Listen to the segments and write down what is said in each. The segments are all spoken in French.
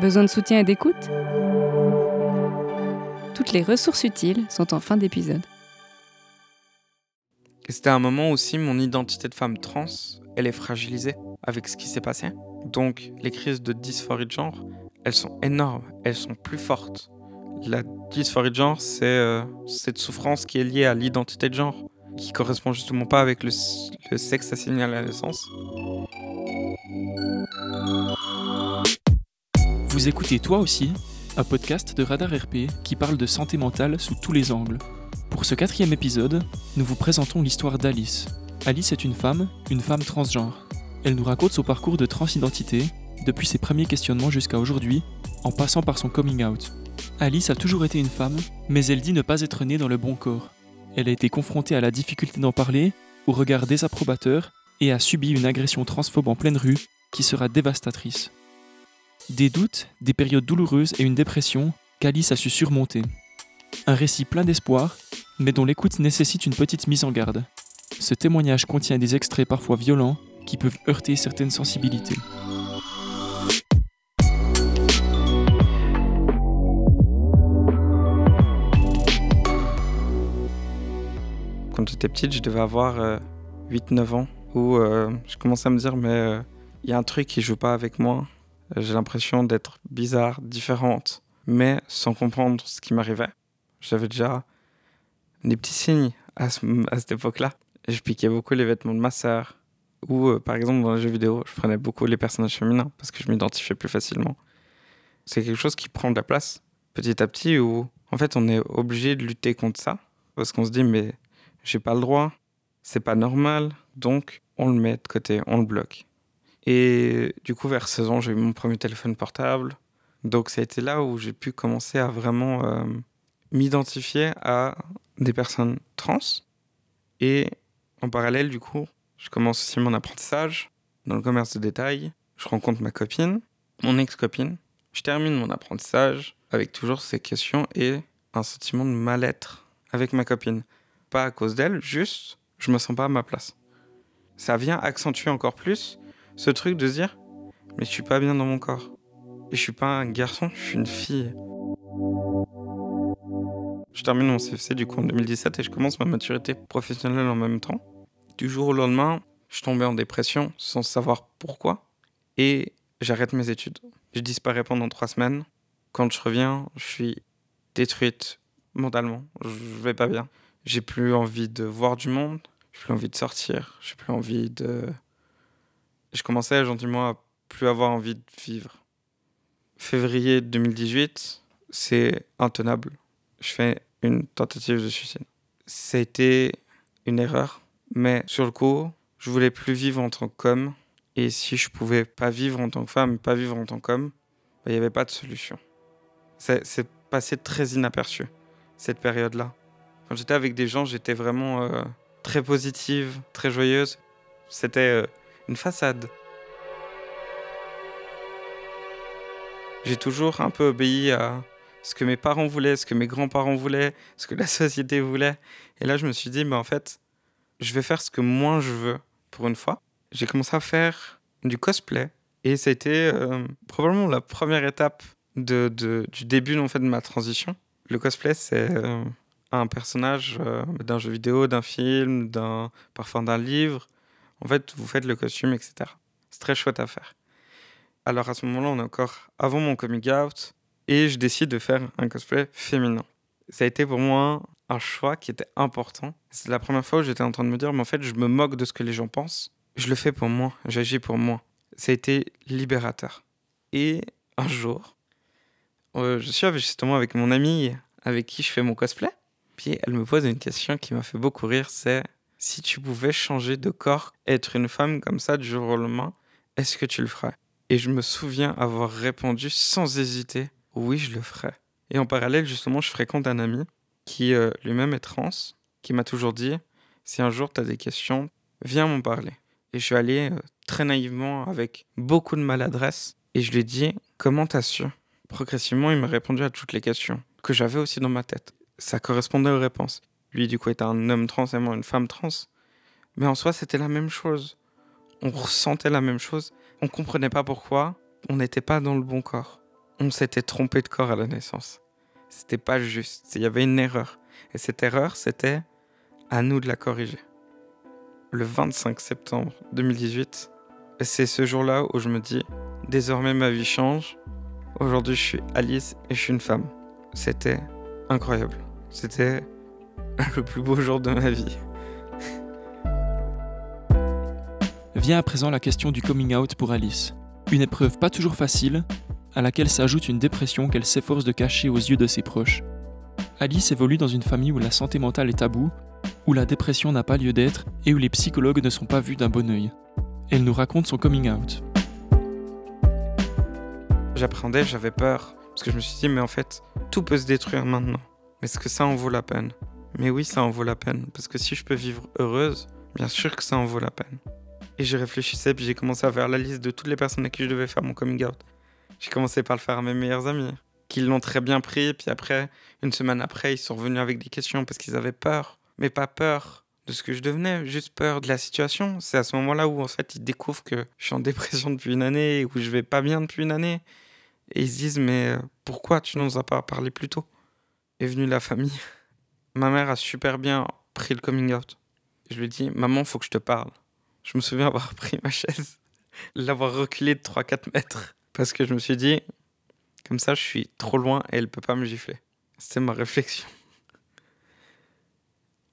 Besoin de soutien et d'écoute Toutes les ressources utiles sont en fin d'épisode. C'était un moment aussi, mon identité de femme trans, elle est fragilisée avec ce qui s'est passé. Donc, les crises de dysphorie de genre, elles sont énormes, elles sont plus fortes. La dysphorie de genre, c'est euh, cette souffrance qui est liée à l'identité de genre, qui correspond justement pas avec le, le sexe assigné à la naissance. Vous écoutez toi aussi un podcast de Radar RP qui parle de santé mentale sous tous les angles. Pour ce quatrième épisode, nous vous présentons l'histoire d'Alice. Alice est une femme, une femme transgenre. Elle nous raconte son parcours de transidentité, depuis ses premiers questionnements jusqu'à aujourd'hui, en passant par son coming out. Alice a toujours été une femme, mais elle dit ne pas être née dans le bon corps. Elle a été confrontée à la difficulté d'en parler, au regard désapprobateur, et a subi une agression transphobe en pleine rue qui sera dévastatrice. Des doutes, des périodes douloureuses et une dépression qu'Alice a su surmonter. Un récit plein d'espoir, mais dont l'écoute nécessite une petite mise en garde. Ce témoignage contient des extraits parfois violents qui peuvent heurter certaines sensibilités. Quand j'étais petite, je devais avoir 8-9 ans, où euh, je commençais à me dire, mais il y a un truc qui joue pas avec moi. J'ai l'impression d'être bizarre, différente, mais sans comprendre ce qui m'arrivait. J'avais déjà des petits signes à, cette époque-là. Je piquais beaucoup les vêtements de ma sœur. Ou, euh, par exemple, dans les jeux vidéo, je prenais beaucoup les personnages féminins parce que je m'identifiais plus facilement. C'est quelque chose qui prend de la place petit à petit où, en fait, on est obligé de lutter contre ça parce qu'on se dit, mais j'ai pas le droit, c'est pas normal, donc on le met de côté, on le bloque. Et du coup, vers 16 ans, j'ai eu mon premier téléphone portable. Donc, ça a été là où j'ai pu commencer à vraiment euh, m'identifier à des personnes trans. Et en parallèle, du coup, je commence aussi mon apprentissage dans le commerce de détail. Je rencontre ma copine, mon ex-copine. Je termine mon apprentissage avec toujours ces questions et un sentiment de mal-être avec ma copine. Pas à cause d'elle, juste, je me sens pas à ma place. Ça vient accentuer encore plus ce truc de se dire, mais je suis pas bien dans mon corps. Et je suis pas un garçon, je suis une fille. Je termine mon CFC du coup en 2017 et je commence ma maturité professionnelle en même temps. Du jour au lendemain, je tombais en dépression sans savoir pourquoi et j'arrête mes études. Je disparais pendant trois semaines. Quand je reviens, je suis détruite mentalement. Je vais pas bien. J'ai plus envie de voir du monde. J'ai plus envie de sortir. J'ai plus envie de je commençais gentiment à plus avoir envie de vivre. Février 2018, c'est intenable. Je fais une tentative de suicide. Ça a été une erreur, mais sur le coup, je voulais plus vivre en tant qu'homme. Et si je pouvais pas vivre en tant que femme, pas vivre en tant qu'homme, bah, il n'y avait pas de solution. C'est passé très inaperçu, cette période-là. Quand j'étais avec des gens, j'étais vraiment euh, très positive, très joyeuse. C'était euh, une façade. J'ai toujours un peu obéi à ce que mes parents voulaient, ce que mes grands-parents voulaient, ce que la société voulait. Et là, je me suis dit, mais en fait, je vais faire ce que moi je veux pour une fois. J'ai commencé à faire du cosplay. Et ça a été euh, probablement la première étape de, du début en fait, de ma transition. Le cosplay, c'est euh, un personnage euh, d'un jeu vidéo, d'un film, d'un parfois d'un livre en fait, vous faites le costume, etc. C'est très chouette à faire. Alors à ce moment-là, on est encore avant mon coming out et je décide de faire un cosplay féminin. Ça a été pour moi un choix qui était important. C'est la première fois où j'étais en train de me dire, mais en fait, je me moque de ce que les gens pensent. Je le fais pour moi, j'agis pour moi. Ça a été libérateur. Et un jour, euh, je suis justement avec mon amie avec qui je fais mon cosplay. Puis elle me pose une question qui m'a fait beaucoup rire, c'est si tu pouvais changer de corps, être une femme comme ça du jour au lendemain, est-ce que tu le ferais? Et je me souviens avoir répondu sans hésiter, oui, je le ferais. Et en parallèle, justement, je fréquente un ami qui euh, lui-même est trans, qui m'a toujours dit, si un jour tu as des questions, viens m'en parler. Et je suis allé euh, très naïvement, avec beaucoup de maladresse, et je lui ai dit, comment t'as su? Progressivement, il m'a répondu à toutes les questions que j'avais aussi dans ma tête. Ça correspondait aux réponses. Lui, du coup, était un homme trans et moi une femme trans. Mais en soi, c'était la même chose. On ressentait la même chose. On comprenait pas pourquoi on n'était pas dans le bon corps. on s'était trompé de corps à la naissance. C'était pas juste. Il y avait une erreur. Et cette erreur, c'était à nous de la corriger. Le 25 septembre 2018, c'est ce jour-là où je me dis désormais ma vie change. Aujourd'hui, je suis Alice et je suis une femme. C'était incroyable. C'était le plus beau jour de ma vie. Vient à présent la question du coming out pour Alice. Une épreuve pas toujours facile, à laquelle s'ajoute une dépression qu'elle s'efforce de cacher aux yeux de ses proches. Alice évolue dans une famille où la santé mentale est tabou, où la dépression n'a pas lieu d'être et où les psychologues ne sont pas vus d'un bon œil. Elle nous raconte son coming out. J'appréhendais, j'avais peur, parce que je me suis dit, mais en fait, tout peut se détruire maintenant. Mais est-ce que ça en vaut la peine? Mais oui, ça en vaut la peine, parce que si je peux vivre heureuse, bien sûr que ça en vaut la peine. Et je réfléchissais, puis j'ai commencé à faire la liste de toutes les personnes à qui je devais faire mon coming out. J'ai commencé par le faire à mes meilleurs amis, qui l'ont très bien pris, puis après, une semaine après, ils sont revenus avec des questions parce qu'ils avaient peur. Mais pas peur de ce que je devenais, juste peur de la situation. C'est à ce moment-là où, en fait, ils découvrent que je suis en dépression depuis une année, où je vais pas bien depuis une année. Et ils se disent, mais pourquoi tu nous as pas parlé plus tôt? Est venue la famille. Ma mère a super bien pris le coming out. Je lui ai dit, maman, faut que je te parle. Je me souviens avoir pris ma chaise, l'avoir reculée de 3-4 mètres, parce que je me suis dit, comme ça, je suis trop loin et elle peut pas me gifler. C'était ma réflexion.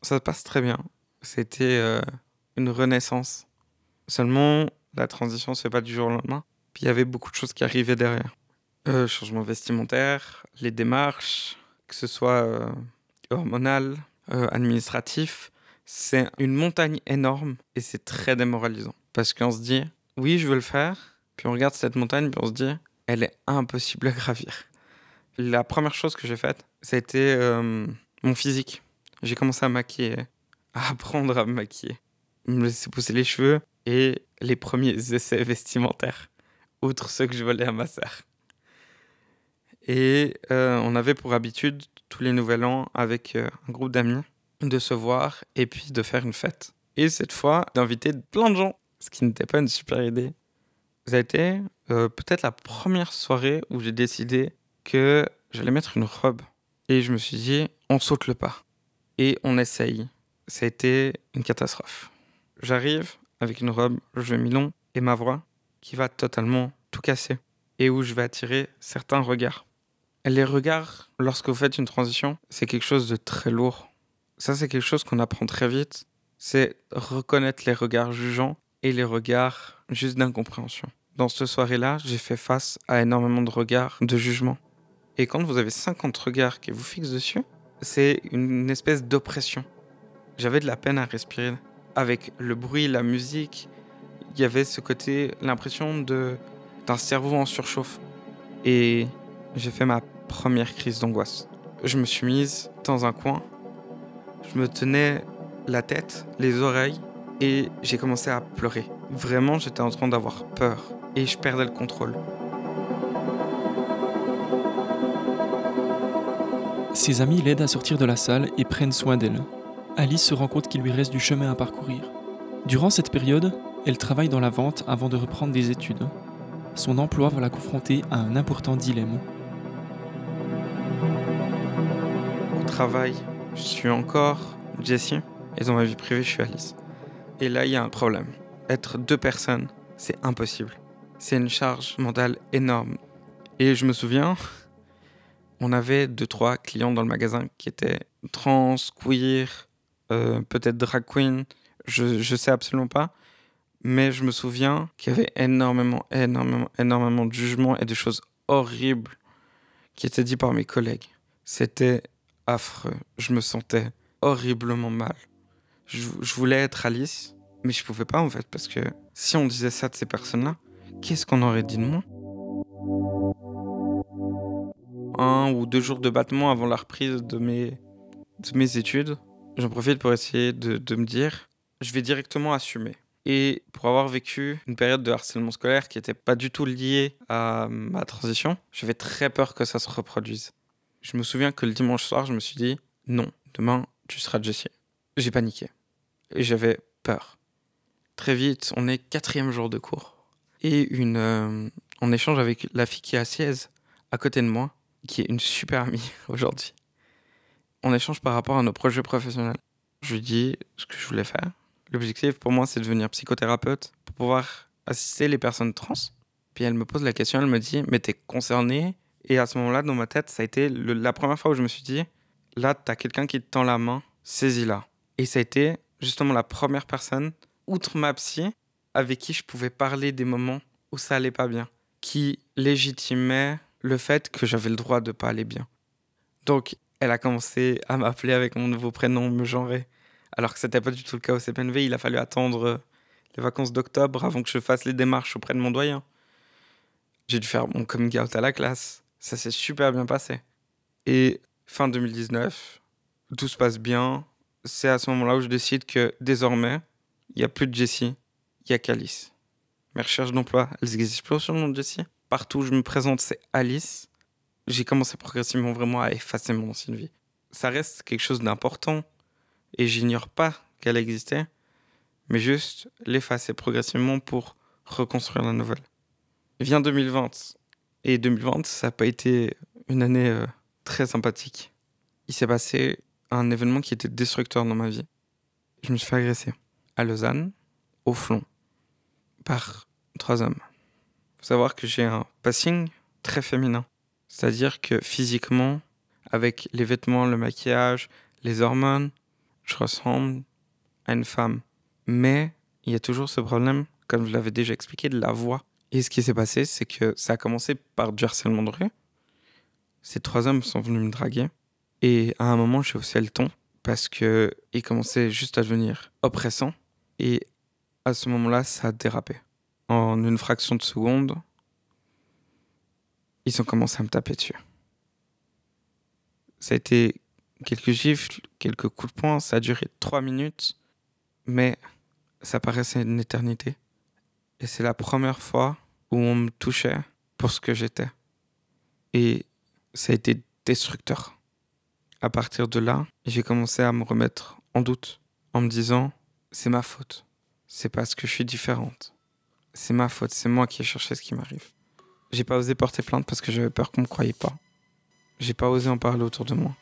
Ça se passe très bien. C'était euh, une renaissance. Seulement, la transition se fait pas du jour au lendemain. Puis il y avait beaucoup de choses qui arrivaient derrière. Euh, changement vestimentaire, les démarches, que ce soit euh, hormonal, euh, administratif, c'est une montagne énorme et c'est très démoralisant. Parce qu'on se dit, oui, je veux le faire, puis on regarde cette montagne, puis on se dit, elle est impossible à gravir. La première chose que j'ai faite, c'était euh, mon physique. J'ai commencé à maquiller, à apprendre à me maquiller, me laisser pousser les cheveux et les premiers essais vestimentaires, outre ceux que je volais à ma sœur. Et euh, on avait pour habitude, tous les nouvel an, avec euh, un groupe d'amis, de se voir et puis de faire une fête. Et cette fois, d'inviter plein de gens, ce qui n'était pas une super idée. Ça a été euh, peut-être la première soirée où j'ai décidé que j'allais mettre une robe. Et je me suis dit, on saute le pas. Et on essaye. Ça a été une catastrophe. J'arrive avec une robe, je vais mi-long, et ma voix qui va totalement tout casser. Et où je vais attirer certains regards. Les regards, lorsque vous faites une transition, c'est quelque chose de très lourd. Ça, c'est quelque chose qu'on apprend très vite. C'est reconnaître les regards jugeants et les regards juste d'incompréhension. Dans cette soirée-là, j'ai fait face à énormément de regards de jugement. Et quand vous avez 50 regards qui vous fixent dessus, c'est une espèce d'oppression. J'avais de la peine à respirer. Avec le bruit, la musique, il y avait ce côté, l'impression d'un cerveau en surchauffe. Et j'ai fait ma première crise d'angoisse. Je me suis mise dans un coin, je me tenais la tête, les oreilles, et j'ai commencé à pleurer. Vraiment, j'étais en train d'avoir peur, et je perdais le contrôle. Ses amis l'aident à sortir de la salle et prennent soin d'elle. Alice se rend compte qu'il lui reste du chemin à parcourir. Durant cette période, elle travaille dans la vente avant de reprendre des études. Son emploi va la confronter à un important dilemme. Travail, je suis encore Jessie, et dans ma vie privée, je suis Alice. Et là, il y a un problème. Être deux personnes, c'est impossible. C'est une charge mentale énorme. Et je me souviens, on avait deux, trois clients dans le magasin qui étaient trans, queer, euh, peut-être drag queen, je, je sais absolument pas. Mais je me souviens qu'il y avait énormément, énormément, énormément de jugements et de choses horribles qui étaient dites par mes collègues. C'était affreux. Je me sentais horriblement mal. Je, voulais être Alice, mais je pouvais pas en fait, parce que si on disait ça de ces personnes-là, qu'est-ce qu'on aurait dit de moi? Un ou deux jours de battement avant la reprise de mes, de mes études, j'en profite pour essayer de, de me dire, je vais directement assumer. Et pour avoir vécu une période de harcèlement scolaire qui n'était pas du tout liée à ma transition, j'avais très peur que ça se reproduise. Je me souviens que le dimanche soir, je me suis dit non, demain, tu seras Jessie. J'ai paniqué. Et j'avais peur. Très vite, on est quatrième jour de cours. Et une, euh, on échange avec la fille qui est assise à côté de moi, qui est une super amie aujourd'hui. On échange par rapport à nos projets professionnels. Je lui dis ce que je voulais faire. L'objectif pour moi, c'est de devenir psychothérapeute pour pouvoir assister les personnes trans. Puis elle me pose la question, elle me dit, mais t'es concerné Et à ce moment-là, dans ma tête, ça a été la première fois où je me suis dit, là, t'as quelqu'un qui te tend la main, saisis-la. Et ça a été justement la première personne, outre ma psy, avec qui je pouvais parler des moments où ça allait pas bien, qui légitimait le fait que j'avais le droit de pas aller bien. Donc, elle a commencé à m'appeler avec mon nouveau prénom, me genrer. Alors que c'était pas du tout le cas au CPNV, il a fallu attendre euh, les vacances d'octobre avant que je fasse les démarches auprès de mon doyen. J'ai dû faire mon coming out à la classe. Ça s'est super bien passé. Et fin 2019, tout se passe bien. C'est à ce moment-là où je décide que désormais, il n'y a plus de Jessie, il y a qu'Alice. Mes recherches d'emploi, elles existent plus sur le nom de Jessie. Partout où je me présente, c'est Alice. J'ai commencé progressivement vraiment à effacer mon ancienne vie. Ça reste quelque chose d'important et j'ignore pas qu'elle existait, mais juste l'effacer progressivement pour reconstruire la nouvelle. Vient 2020 et 2020, ça n'a pas été une année euh, très sympathique. Il s'est passé un événement qui était destructeur dans ma vie. Je me suis fait agresser à Lausanne, au flon, par trois hommes. faut savoir que j'ai un passing très féminin. C'est-à-dire que physiquement, avec les vêtements, le maquillage, les hormones, je ressemble à une femme. Mais il y a toujours ce problème, comme je l'avais déjà expliqué, de la voix. Et ce qui s'est passé, c'est que ça a commencé par du harcèlement de rue. Ces trois hommes sont venus me draguer. Et à un moment, j'ai haussé le ton parce que ils commençaient juste à devenir oppressants. Et à ce moment-là, ça a dérapé. En une fraction de seconde, ils ont commencé à me taper dessus. Ça a été quelques gifles, quelques coups de poing, ça a duré trois minutes, mais ça paraissait une éternité. Et c'est la première fois où on me touchait pour ce que j'étais. Et ça a été destructeur. À partir de là, j'ai commencé à me remettre en doute, en me disant, c'est ma faute. C'est parce que je suis différente. C'est ma faute, c'est moi qui ai cherché ce qui m'arrive. J'ai pas osé porter plainte parce que j'avais peur qu'on me croyait pas. J'ai pas osé en parler autour de moi.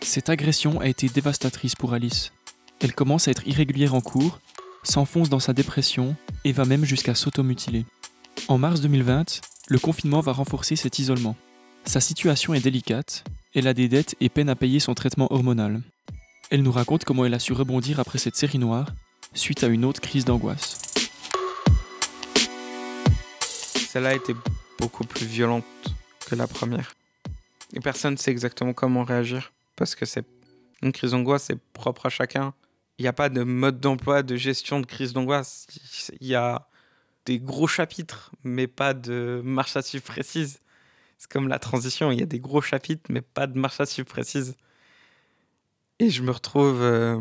Cette agression a été dévastatrice pour Alice. Elle commence à être irrégulière en cours, s'enfonce dans sa dépression et va même jusqu'à s'automutiler. En mars 2020, le confinement va renforcer cet isolement. Sa situation est délicate, elle a des dettes et peine à payer son traitement hormonal. Elle nous raconte comment elle a su rebondir après cette série noire, suite à une autre crise d'angoisse. Celle-là été beaucoup plus violente que la première. Et personne ne sait exactement comment réagir parce que c'est une crise d'angoisse, c'est propre à chacun. Il n'y a pas de mode d'emploi de gestion de crise d'angoisse. Il y a des gros chapitres, mais pas de marche à suivre précise. C'est comme la transition, il y a des gros chapitres, mais pas de marche à suivre précise. Et je me retrouve euh,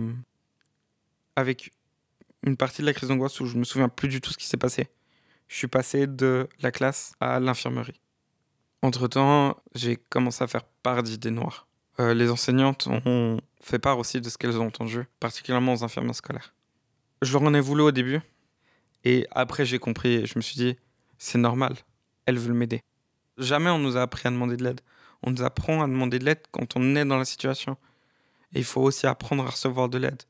avec une partie de la crise d'angoisse où je me souviens plus du tout ce qui s'est passé. Je suis passé de la classe à l'infirmerie. Entre-temps, j'ai commencé à faire part d'idées noires. Euh, les enseignantes ont fait part aussi de ce qu'elles ont entendu, particulièrement aux infirmières scolaires. Je leur en ai voulu au début, et après j'ai compris, et je me suis dit, c'est normal, elles veulent m'aider. Jamais on nous a appris à demander de l'aide. On nous apprend à demander de l'aide quand on est dans la situation. Et il faut aussi apprendre à recevoir de l'aide.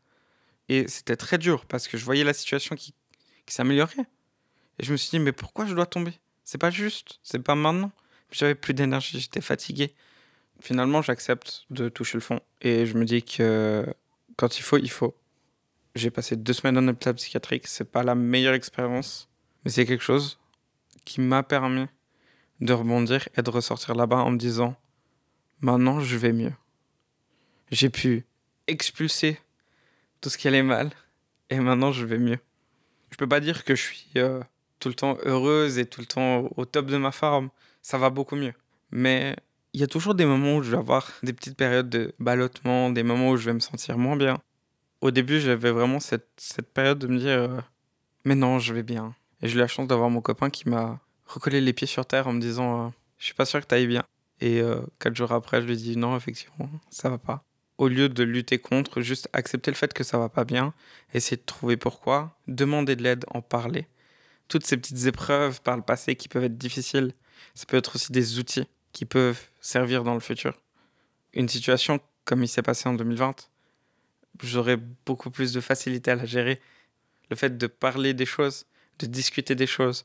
Et c'était très dur parce que je voyais la situation qui, qui s'améliorait. Et je me suis dit, mais pourquoi je dois tomber? C'est pas juste, c'est pas maintenant. J'avais plus d'énergie, j'étais fatigué. Finalement, j'accepte de toucher le fond. Et je me dis que quand il faut, il faut. J'ai passé deux semaines en hôpital psychiatrique, c'est pas la meilleure expérience, mais c'est quelque chose qui m'a permis de rebondir et de ressortir là-bas en me disant maintenant je vais mieux. J'ai pu expulser tout ce qui allait mal et maintenant je vais mieux. Je peux pas dire que je suis euh, tout le temps heureuse et tout le temps au top de ma forme. Ça va beaucoup mieux. Mais il y a toujours des moments où je vais avoir des petites périodes de ballottement, des moments où je vais me sentir moins bien. Au début, j'avais vraiment cette, cette période de me dire euh, mais non, je vais bien. Et j'ai eu la chance d'avoir mon copain qui m'a recollé les pieds sur terre en me disant euh, je suis pas sûr que tu ailles bien. Et euh, quatre jours après, je lui dis non, effectivement, ça va pas. Au lieu de lutter contre, juste accepter le fait que ça va pas bien, essayer de trouver pourquoi, demander de l'aide, en parler. Toutes ces petites épreuves par le passé qui peuvent être difficiles, Ça peut être aussi des outils qui peuvent servir dans le futur. Une situation comme il s'est passé en 2020, j'aurais beaucoup plus de facilité à la gérer. Le fait de parler des choses, de discuter des choses,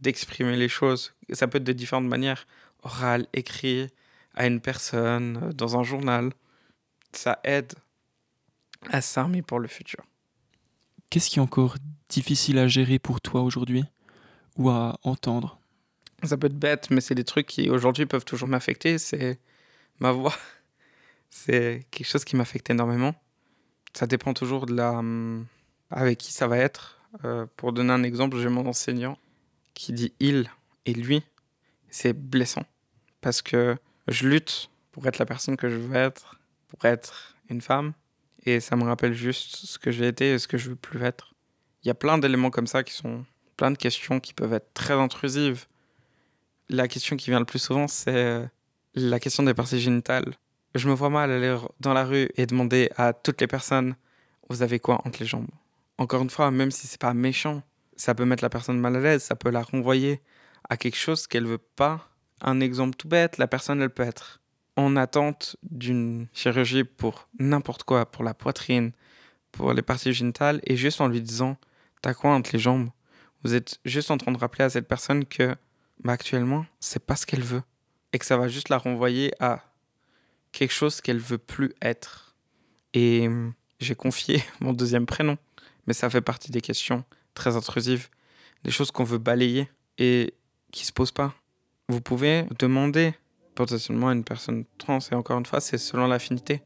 d'exprimer les choses, ça peut être de différentes manières. Oral, écrit, à une personne, dans un journal. Ça aide à s'armer pour le futur. Qu'est-ce qui est encore difficile à gérer pour toi aujourd'hui ou à entendre? Ça peut être bête, mais c'est des trucs qui aujourd'hui peuvent toujours m'affecter. C'est ma voix. C'est quelque chose qui m'affecte énormément. Ça dépend toujours de la avec qui ça va être. Euh, pour donner un exemple, j'ai mon enseignant qui dit il et lui. C'est blessant parce que je lutte pour être la personne que je veux être, pour être une femme. Et ça me rappelle juste ce que j'ai été et ce que je veux plus être. Il y a plein d'éléments comme ça qui sont plein de questions qui peuvent être très intrusives. La question qui vient le plus souvent, c'est la question des parties génitales. Je me vois mal aller dans la rue et demander à toutes les personnes Vous avez quoi entre les jambes? Encore une fois, même si c'est pas méchant, ça peut mettre la personne mal à l'aise, ça peut la renvoyer à quelque chose qu'elle veut pas. Un exemple tout bête, la personne, elle peut être en attente d'une chirurgie pour n'importe quoi, pour la poitrine, pour les parties génitales, et juste en lui disant T'as quoi entre les jambes? Vous êtes juste en train de rappeler à cette personne que, bah, actuellement, c'est pas ce qu'elle veut. Et que ça va juste la renvoyer à quelque chose qu'elle veut plus être. Et hum, j'ai confié mon deuxième prénom, mais ça fait partie des questions très intrusives, des choses qu'on veut balayer et qui se posent pas. Vous pouvez demander potentiellement à une personne trans, et encore une fois, c'est selon l'affinité.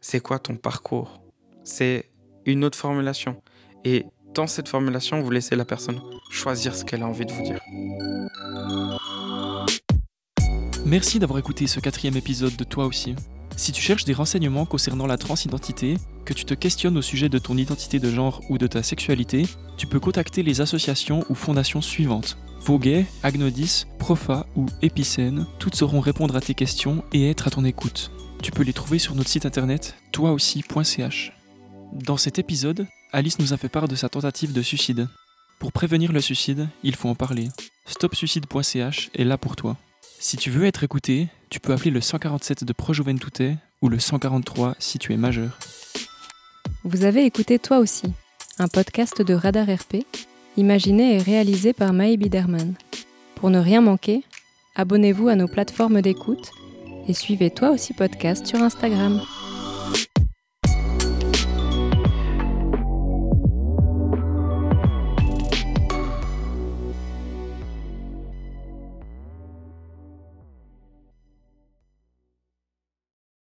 C'est quoi ton parcours? C'est une autre formulation. Et dans cette formulation, vous laissez la personne choisir ce qu'elle a envie de vous dire. Merci d'avoir écouté ce quatrième épisode de Toi aussi. Si tu cherches des renseignements concernant la transidentité, que tu te questionnes au sujet de ton identité de genre ou de ta sexualité, tu peux contacter les associations ou fondations suivantes. Voguet, Agnodis, Profa ou Épicène, toutes sauront répondre à tes questions et être à ton écoute. Tu peux les trouver sur notre site internet toiaussi.ch. Dans cet épisode, Alice nous a fait part de sa tentative de suicide. Pour prévenir le suicide, il faut en parler. Stopsuicide.ch est là pour toi. Si tu veux être écouté, tu peux appeler le 147 de Pro ou le 143 si tu es majeur. Vous avez écouté Toi aussi, un podcast de Radar RP, imaginé et réalisé par Maï Biderman. Pour ne rien manquer, abonnez-vous à nos plateformes d'écoute et suivez Toi aussi podcast sur Instagram.